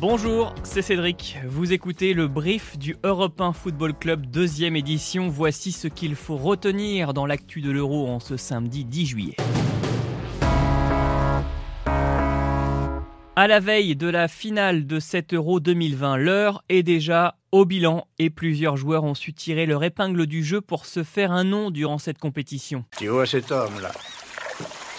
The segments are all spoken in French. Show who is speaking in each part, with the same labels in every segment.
Speaker 1: Bonjour, c'est Cédric. Vous écoutez le brief du Europe 1 Football Club deuxième édition. Voici ce qu'il faut retenir dans l'actu de l'Euro en ce samedi 10 juillet. À la veille de la finale de cet Euro 2020, l'heure est déjà au bilan et plusieurs joueurs ont su tirer leur épingle du jeu pour se faire un nom durant cette compétition.
Speaker 2: Tu vois cet homme-là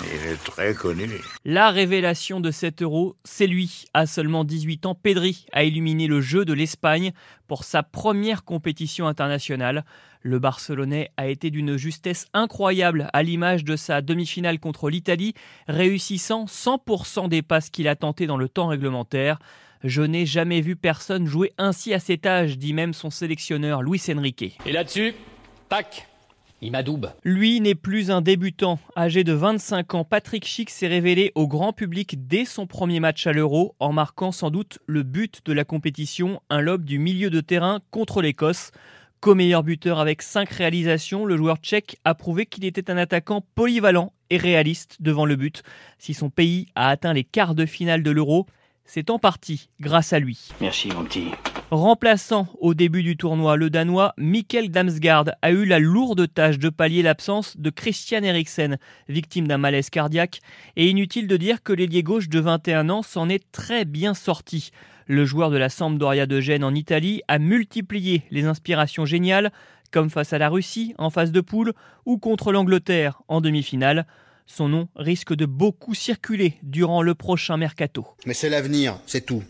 Speaker 2: il est très connu.
Speaker 1: La révélation de cet euro, c'est lui. À seulement 18 ans, Pedri a illuminé le jeu de l'Espagne pour sa première compétition internationale. Le Barcelonais a été d'une justesse incroyable à l'image de sa demi-finale contre l'Italie, réussissant 100% des passes qu'il a tentées dans le temps réglementaire. Je n'ai jamais vu personne jouer ainsi à cet âge, dit même son sélectionneur Luis Enrique.
Speaker 3: Et là-dessus, tac, il m'adoube.
Speaker 1: Lui n'est plus un débutant. Âgé de 25 ans, Patrick Schick s'est révélé au grand public dès son premier match à l'Euro, en marquant sans doute le but de la compétition, un lob du milieu de terrain contre l'Écosse. Co-meilleur buteur avec 5 réalisations, le joueur tchèque a prouvé qu'il était un attaquant polyvalent et réaliste devant le but. Si son pays a atteint les quarts de finale de l'Euro, c'est en partie grâce à lui.
Speaker 4: Merci mon petit.
Speaker 1: Remplaçant au début du tournoi, le Danois Mikkel Damsgaard a eu la lourde tâche de pallier l'absence de Christian Eriksen, victime d'un malaise cardiaque, et inutile de dire que l'ailier gauche de 21 ans s'en est très bien sorti. Le joueur de la Sampdoria de Gênes en Italie a multiplié les inspirations géniales, comme face à la Russie en phase de poule ou contre l'Angleterre en demi-finale. Son nom risque de beaucoup circuler durant le prochain mercato.
Speaker 5: Mais c'est l'avenir, c'est tout.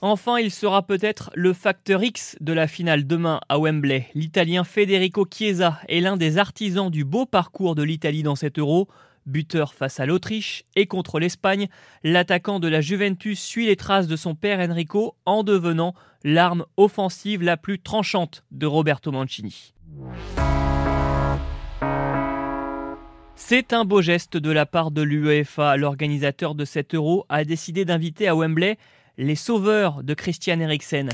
Speaker 1: Enfin, il sera peut-être le facteur X de la finale demain à Wembley. L'Italien Federico Chiesa est l'un des artisans du beau parcours de l'Italie dans cet euro. Buteur face à l'Autriche et contre l'Espagne, l'attaquant de la Juventus suit les traces de son père Enrico en devenant l'arme offensive la plus tranchante de Roberto Mancini. C'est un beau geste de la part de l'UEFA. L'organisateur de cet euro a décidé d'inviter à Wembley les sauveurs de Christian Eriksen.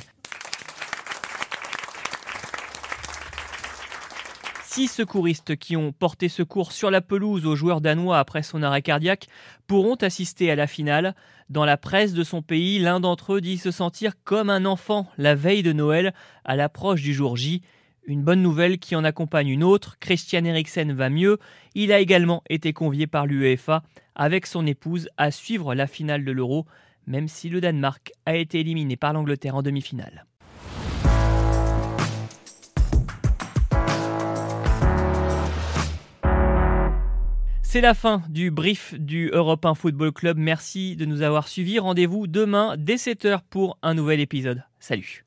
Speaker 1: Six secouristes qui ont porté secours sur la pelouse aux joueurs danois après son arrêt cardiaque pourront assister à la finale. Dans la presse de son pays, l'un d'entre eux dit se sentir comme un enfant la veille de Noël à l'approche du jour J. Une bonne nouvelle qui en accompagne une autre, Christian Eriksen va mieux. Il a également été convié par l'UEFA avec son épouse à suivre la finale de l'Euro même si le Danemark a été éliminé par l'Angleterre en demi-finale. C'est la fin du brief du Europe 1 Football Club. Merci de nous avoir suivis. Rendez-vous demain dès 7h pour un nouvel épisode. Salut